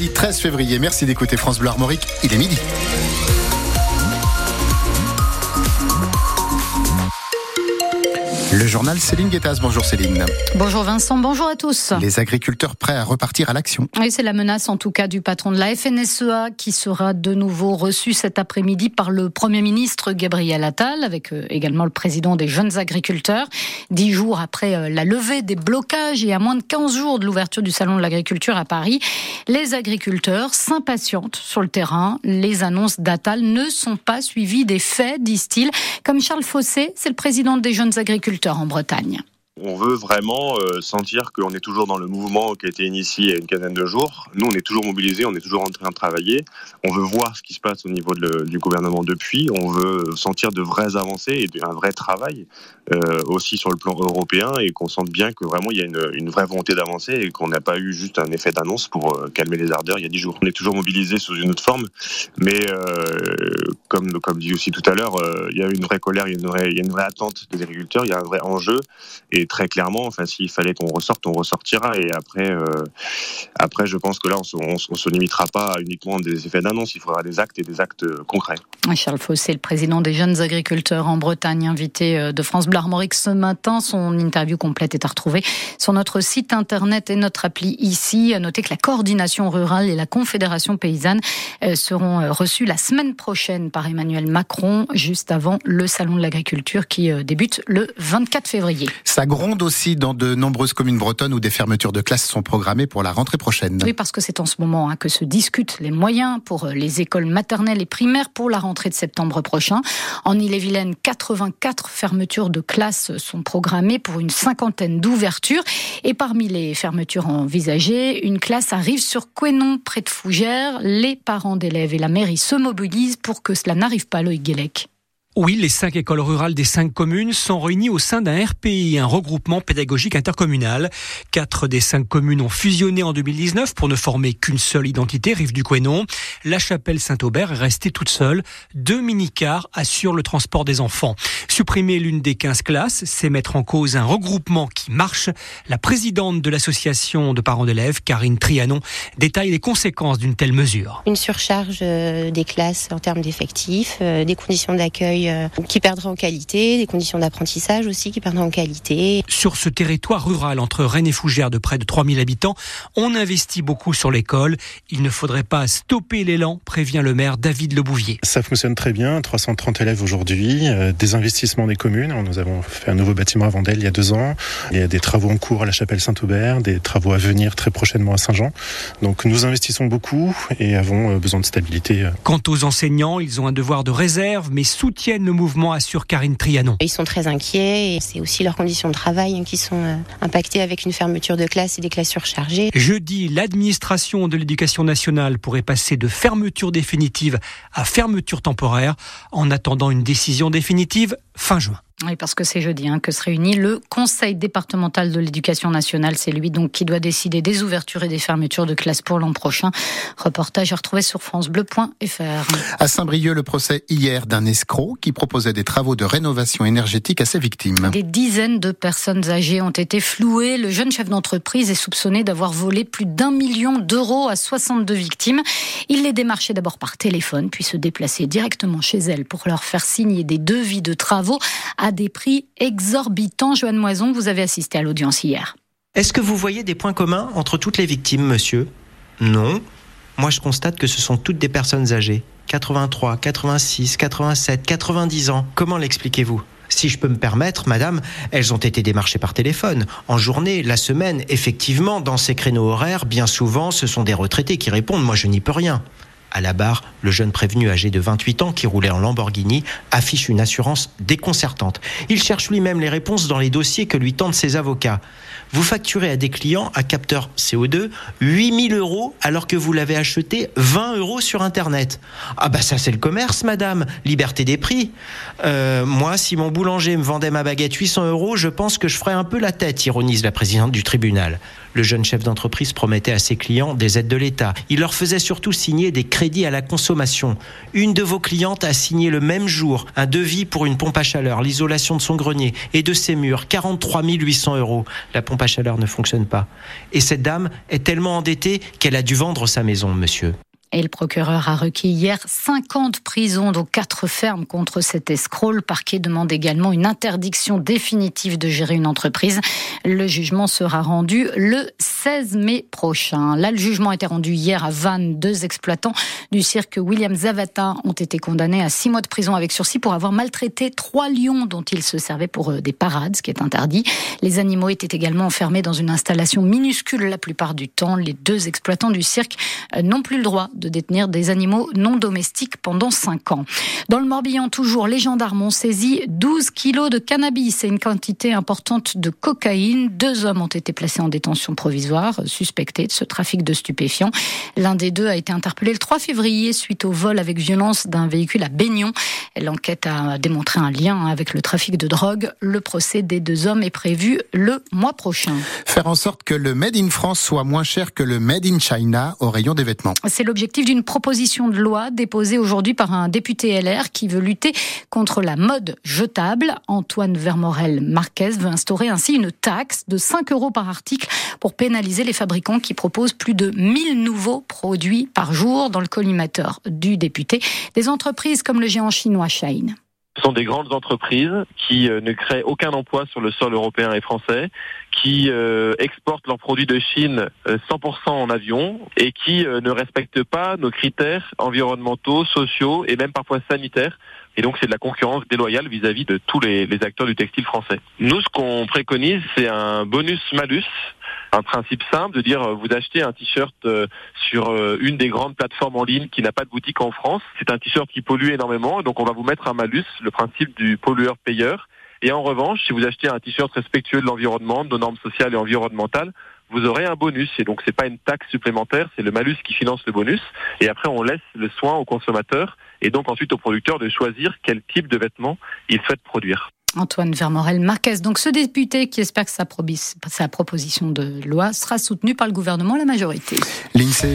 mardi 13 février. Merci d'écouter France Bleu Armorique. Il est midi. Le journal Céline Guettas. Bonjour Céline. Bonjour Vincent, bonjour à tous. Les agriculteurs prêts à repartir à l'action. Oui, c'est la menace en tout cas du patron de la FNSEA qui sera de nouveau reçu cet après-midi par le Premier ministre Gabriel Attal avec euh, également le président des jeunes agriculteurs. Dix jours après euh, la levée des blocages et à moins de 15 jours de l'ouverture du Salon de l'agriculture à Paris, les agriculteurs s'impatientent sur le terrain. Les annonces d'Attal ne sont pas suivies des faits, disent-ils. Comme Charles Fossé, c'est le président des jeunes agriculteurs en Bretagne. On veut vraiment euh, sentir qu'on est toujours dans le mouvement qui a été initié il y a une quinzaine de jours. Nous, on est toujours mobilisés, on est toujours en train de travailler. On veut voir ce qui se passe au niveau du gouvernement depuis. On veut sentir de vraies avancées et un vrai travail euh, aussi sur le plan européen et qu'on sente bien que vraiment il y a une, une vraie volonté d'avancer et qu'on n'a pas eu juste un effet d'annonce pour euh, calmer les ardeurs il y a dix jours. On est toujours mobilisés sous une autre forme, mais comme, comme dit aussi tout à l'heure, il y a une vraie colère, il y a une vraie, il y a une vraie attente des agriculteurs, il y a un vrai enjeu et très clairement, enfin, s'il fallait qu'on ressorte, on ressortira. Et après, euh, après, je pense que là, on ne se, limitera pas uniquement à des effets d'annonce. Il faudra des actes et des actes concrets. Charles Fossé, le président des jeunes agriculteurs en Bretagne, invité euh, de France Bleu Armorique ce matin. Son interview complète est à retrouver sur notre site internet et notre appli ici. À noter que la coordination rurale et la confédération paysanne euh, seront reçues la semaine prochaine par Emmanuel Macron, juste avant le salon de l'agriculture qui débute le 24 février. Ça gronde aussi dans de nombreuses communes bretonnes où des fermetures de classes sont programmées pour la rentrée prochaine. Oui, parce que c'est en ce moment hein, que se discutent les moyens pour euh, les écoles maternelles et primaires pour la rentrée de septembre prochain. En Ille-et-Vilaine, 84 fermetures de classes sont programmées pour une cinquantaine d'ouvertures. Et parmi les fermetures envisagées, une classe arrive sur Quénon, près de Fougères. Les parents d'élèves et la mairie se mobilisent pour que cela n'arrive pas, Loïc Guélec. Oui, les cinq écoles rurales des cinq communes sont réunies au sein d'un RPI, un regroupement pédagogique intercommunal. Quatre des cinq communes ont fusionné en 2019 pour ne former qu'une seule identité, Rive du Quénon. La chapelle Saint-Aubert est restée toute seule. Deux mini-cars assurent le transport des enfants. Supprimer l'une des 15 classes, c'est mettre en cause un regroupement qui marche. La présidente de l'association de parents d'élèves, Karine Trianon, détaille les conséquences d'une telle mesure. Une surcharge euh, des classes en termes d'effectifs, euh, des conditions d'accueil euh, qui perdraient en qualité, des conditions d'apprentissage aussi qui perdraient en qualité. Sur ce territoire rural entre Rennes et Fougères de près de 3000 habitants, on investit beaucoup sur l'école. Il ne faudrait pas stopper l'élan, prévient le maire David Lebouvier. Ça fonctionne très bien, 330 élèves aujourd'hui, euh, des investissements des communes. Nous avons fait un nouveau bâtiment à Vendelle il y a deux ans. Il y a des travaux en cours à la chapelle Saint-Aubert, des travaux à venir très prochainement à Saint-Jean. Donc nous investissons beaucoup et avons euh, besoin de stabilité. Quant aux enseignants, ils ont un devoir de réserve, mais soutiennent le mouvement, assure Karine Trianon. Ils sont très inquiets et c'est aussi leurs conditions de travail hein, qui sont euh, impactées avec une fermeture de classe et des classes surchargées. Jeudi, l'administration de l'éducation nationale pourrait passer de fermeture définitive à fermeture temporaire en attendant une décision définitive fin juin. Oui, parce que c'est jeudi hein, que se réunit le Conseil départemental de l'éducation nationale. C'est lui donc qui doit décider des ouvertures et des fermetures de classes pour l'an prochain. Reportage à retrouver sur francebleu.fr. À Saint-Brieuc, le procès hier d'un escroc qui proposait des travaux de rénovation énergétique à ses victimes. Des dizaines de personnes âgées ont été flouées. Le jeune chef d'entreprise est soupçonné d'avoir volé plus d'un million d'euros à 62 victimes. Il les démarchait d'abord par téléphone, puis se déplaçait directement chez elles pour leur faire signer des devis de travaux à des prix exorbitants. Joanne Moison, vous avez assisté à l'audience hier. Est-ce que vous voyez des points communs entre toutes les victimes, monsieur? Non. Moi, je constate que ce sont toutes des personnes âgées. 83, 86, 87, 90 ans. Comment l'expliquez-vous? Si je peux me permettre, madame, elles ont été démarchées par téléphone. En journée, la semaine, effectivement, dans ces créneaux horaires, bien souvent, ce sont des retraités qui répondent. Moi, je n'y peux rien. À la barre, le jeune prévenu âgé de 28 ans qui roulait en Lamborghini affiche une assurance déconcertante. Il cherche lui-même les réponses dans les dossiers que lui tendent ses avocats. Vous facturez à des clients à capteur CO2 8000 euros alors que vous l'avez acheté 20 euros sur Internet. Ah bah ça c'est le commerce, madame. Liberté des prix. Euh, moi, si mon boulanger me vendait ma baguette 800 euros, je pense que je ferais un peu la tête, ironise la présidente du tribunal. Le jeune chef d'entreprise promettait à ses clients des aides de l'État. Il leur faisait surtout signer des crédit à la consommation. Une de vos clientes a signé le même jour un devis pour une pompe à chaleur, l'isolation de son grenier et de ses murs, 43 800 euros. La pompe à chaleur ne fonctionne pas. Et cette dame est tellement endettée qu'elle a dû vendre sa maison, monsieur. Et le procureur a requis hier 50 prisons, dont 4 fermes contre cet escroc. Le parquet demande également une interdiction définitive de gérer une entreprise. Le jugement sera rendu le 16 mai prochain. Là, le jugement a été rendu hier à Vannes. Deux exploitants du cirque William Zavata ont été condamnés à 6 mois de prison avec sursis pour avoir maltraité trois lions dont ils se servaient pour euh, des parades, ce qui est interdit. Les animaux étaient également enfermés dans une installation minuscule la plupart du temps. Les deux exploitants du cirque euh, n'ont plus le droit de détenir des animaux non domestiques pendant 5 ans. Dans le Morbihan, toujours, les gendarmes ont saisi 12 kilos de cannabis et une quantité importante de cocaïne. Deux hommes ont été placés en détention provisoire, suspectés de ce trafic de stupéfiants. L'un des deux a été interpellé le 3 février suite au vol avec violence d'un véhicule à Baignon. L'enquête a démontré un lien avec le trafic de drogue. Le procès des deux hommes est prévu le mois prochain. Faire en sorte que le Made in France soit moins cher que le Made in China au rayon des vêtements. C'est l'objectif d'une proposition de loi déposée aujourd'hui par un député LR qui veut lutter contre la mode jetable. Antoine Vermorel Marquez veut instaurer ainsi une taxe de 5 euros par article pour pénaliser les fabricants qui proposent plus de 1000 nouveaux produits par jour dans le collimateur du député. Des entreprises comme le géant chinois Shine. Ce sont des grandes entreprises qui euh, ne créent aucun emploi sur le sol européen et français, qui euh, exportent leurs produits de Chine 100% euh, en avion et qui ne respectent pas nos critères environnementaux, sociaux et même parfois sanitaires. Et donc c'est de la concurrence déloyale vis-à-vis de tous les, acteurs du textile français. Nous, ce qu'on préconise, c'est un bonus-malus un principe simple de dire vous achetez un t-shirt euh, sur euh, une des grandes plateformes en ligne qui n'a pas de boutique en France. C'est un t-shirt qui pollue énormément, donc on va vous mettre un malus, le principe du pollueur-payeur. Et en revanche, si vous achetez un t-shirt respectueux de l'environnement, de nos normes sociales et environnementales, vous aurez un bonus. Et donc c'est pas une taxe supplémentaire, c'est le malus qui finance le bonus. Et après on laisse le soin aux consommateurs et donc ensuite aux producteurs de choisir quel type de vêtements ils souhaitent produire. Antoine Vermorel Marquez. Donc ce député qui espère que sa, proposition de loi sera soutenue par le gouvernement, la majorité.